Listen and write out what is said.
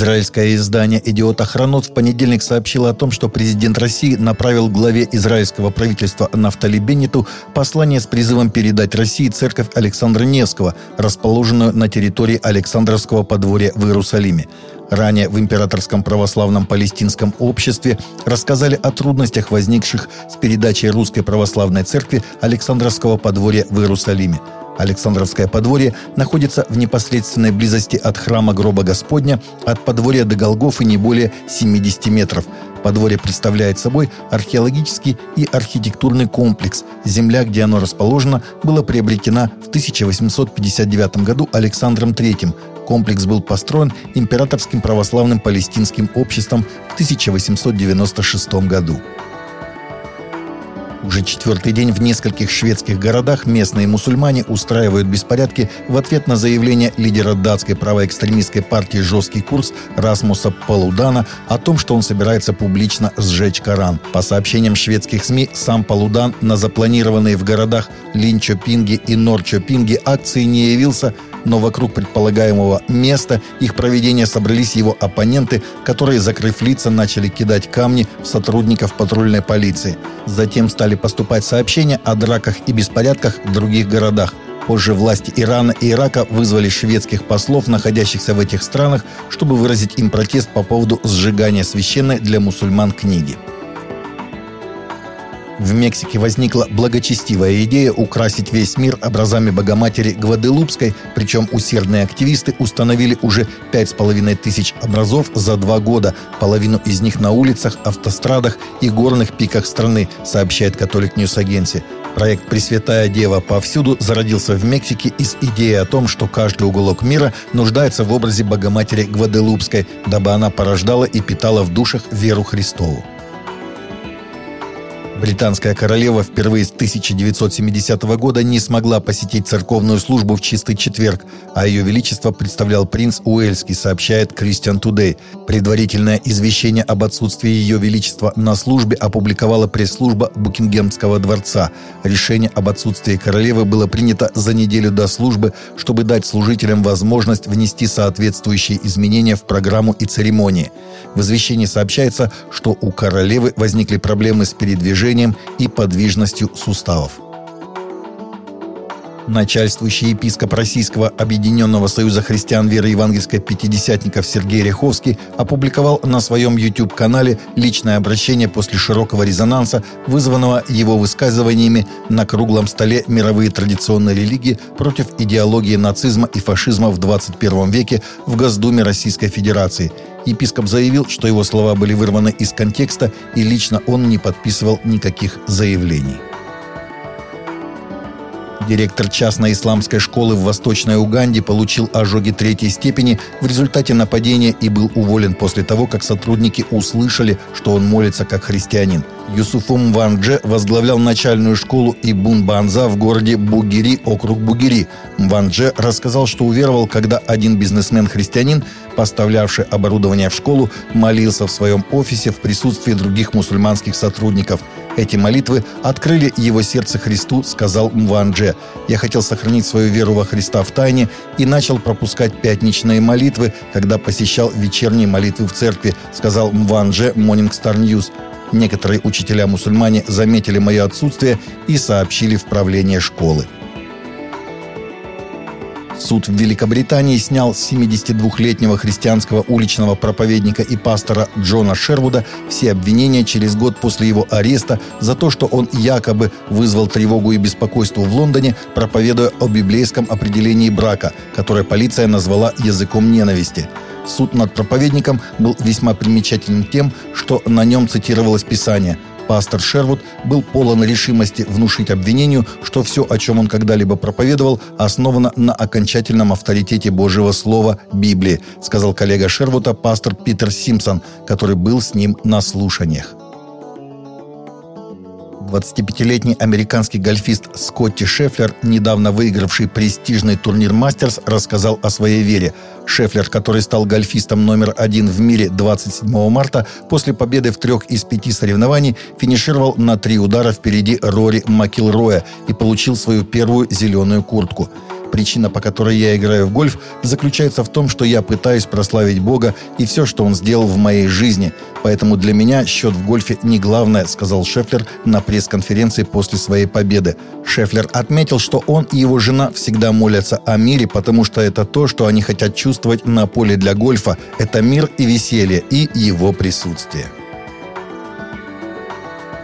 Израильское издание «Идиот Охранот» в понедельник сообщило о том, что президент России направил главе израильского правительства Нафтали Беннету послание с призывом передать России церковь Александра Невского, расположенную на территории Александровского подворья в Иерусалиме. Ранее в Императорском православном палестинском обществе рассказали о трудностях, возникших с передачей Русской Православной Церкви Александровского подворья в Иерусалиме. Александровское подворье находится в непосредственной близости от храма Гроба Господня, от подворья до Голгофы не более 70 метров. Подворье представляет собой археологический и архитектурный комплекс. Земля, где оно расположено, была приобретена в 1859 году Александром III. Комплекс был построен Императорским православным палестинским обществом в 1896 году. Уже четвертый день в нескольких шведских городах местные мусульмане устраивают беспорядки в ответ на заявление лидера датской правоэкстремистской партии «Жесткий курс» Расмуса Палудана о том, что он собирается публично сжечь Коран. По сообщениям шведских СМИ, сам Палудан на запланированные в городах Линчопинги и Норчопинги акции не явился – но вокруг предполагаемого места их проведения собрались его оппоненты, которые, закрыв лица, начали кидать камни в сотрудников патрульной полиции. Затем стали поступать сообщения о драках и беспорядках в других городах. Позже власти Ирана и Ирака вызвали шведских послов, находящихся в этих странах, чтобы выразить им протест по поводу сжигания священной для мусульман книги. В Мексике возникла благочестивая идея украсить весь мир образами Богоматери Гваделупской, причем усердные активисты установили уже пять с половиной тысяч образов за два года, половину из них на улицах, автострадах и горных пиках страны, сообщает Catholic News Agency. Проект «Пресвятая Дева повсюду» зародился в Мексике из идеи о том, что каждый уголок мира нуждается в образе Богоматери Гваделупской, дабы она порождала и питала в душах веру Христову. Британская королева впервые с 1970 года не смогла посетить церковную службу в чистый четверг, а ее величество представлял принц Уэльский, сообщает Christian Today. Предварительное извещение об отсутствии ее величества на службе опубликовала пресс-служба Букингемского дворца. Решение об отсутствии королевы было принято за неделю до службы, чтобы дать служителям возможность внести соответствующие изменения в программу и церемонии. В извещении сообщается, что у королевы возникли проблемы с передвижением движением и подвижностью суставов. Начальствующий епископ Российского Объединенного Союза Христиан Веры Евангельской Пятидесятников Сергей Ряховский опубликовал на своем YouTube-канале личное обращение после широкого резонанса, вызванного его высказываниями на круглом столе «Мировые традиционные религии против идеологии нацизма и фашизма в 21 веке» в Госдуме Российской Федерации. Епископ заявил, что его слова были вырваны из контекста и лично он не подписывал никаких заявлений. Директор частной исламской школы в Восточной Уганде получил ожоги третьей степени в результате нападения и был уволен после того, как сотрудники услышали, что он молится как христианин. Юсуфум Вандже возглавлял начальную школу Ибун Банза в городе Бугири, округ Бугири. Вандже рассказал, что уверовал, когда один бизнесмен-христианин, поставлявший оборудование в школу, молился в своем офисе в присутствии других мусульманских сотрудников – эти молитвы открыли его сердце Христу, сказал Мванже. Я хотел сохранить свою веру во Христа в тайне и начал пропускать пятничные молитвы, когда посещал вечерние молитвы в церкви, сказал Мванже Morning Star News. Некоторые учителя-мусульмане заметили мое отсутствие и сообщили в правление школы. Суд в Великобритании снял с 72-летнего христианского уличного проповедника и пастора Джона Шервуда все обвинения через год после его ареста за то, что он якобы вызвал тревогу и беспокойство в Лондоне, проповедуя о библейском определении брака, которое полиция назвала языком ненависти. Суд над проповедником был весьма примечательным тем, что на нем цитировалось Писание – Пастор Шервуд был полон решимости внушить обвинению, что все, о чем он когда-либо проповедовал, основано на окончательном авторитете Божьего Слова Библии, сказал коллега Шервута пастор Питер Симпсон, который был с ним на слушаниях. 25-летний американский гольфист Скотти Шефлер, недавно выигравший престижный турнир «Мастерс», рассказал о своей вере. Шефлер, который стал гольфистом номер один в мире 27 марта, после победы в трех из пяти соревнований финишировал на три удара впереди Рори Макилроя и получил свою первую зеленую куртку – Причина, по которой я играю в гольф, заключается в том, что я пытаюсь прославить Бога и все, что Он сделал в моей жизни. Поэтому для меня счет в гольфе не главное, сказал Шефлер на пресс-конференции после своей победы. Шефлер отметил, что он и его жена всегда молятся о мире, потому что это то, что они хотят чувствовать на поле для гольфа. Это мир и веселье, и его присутствие.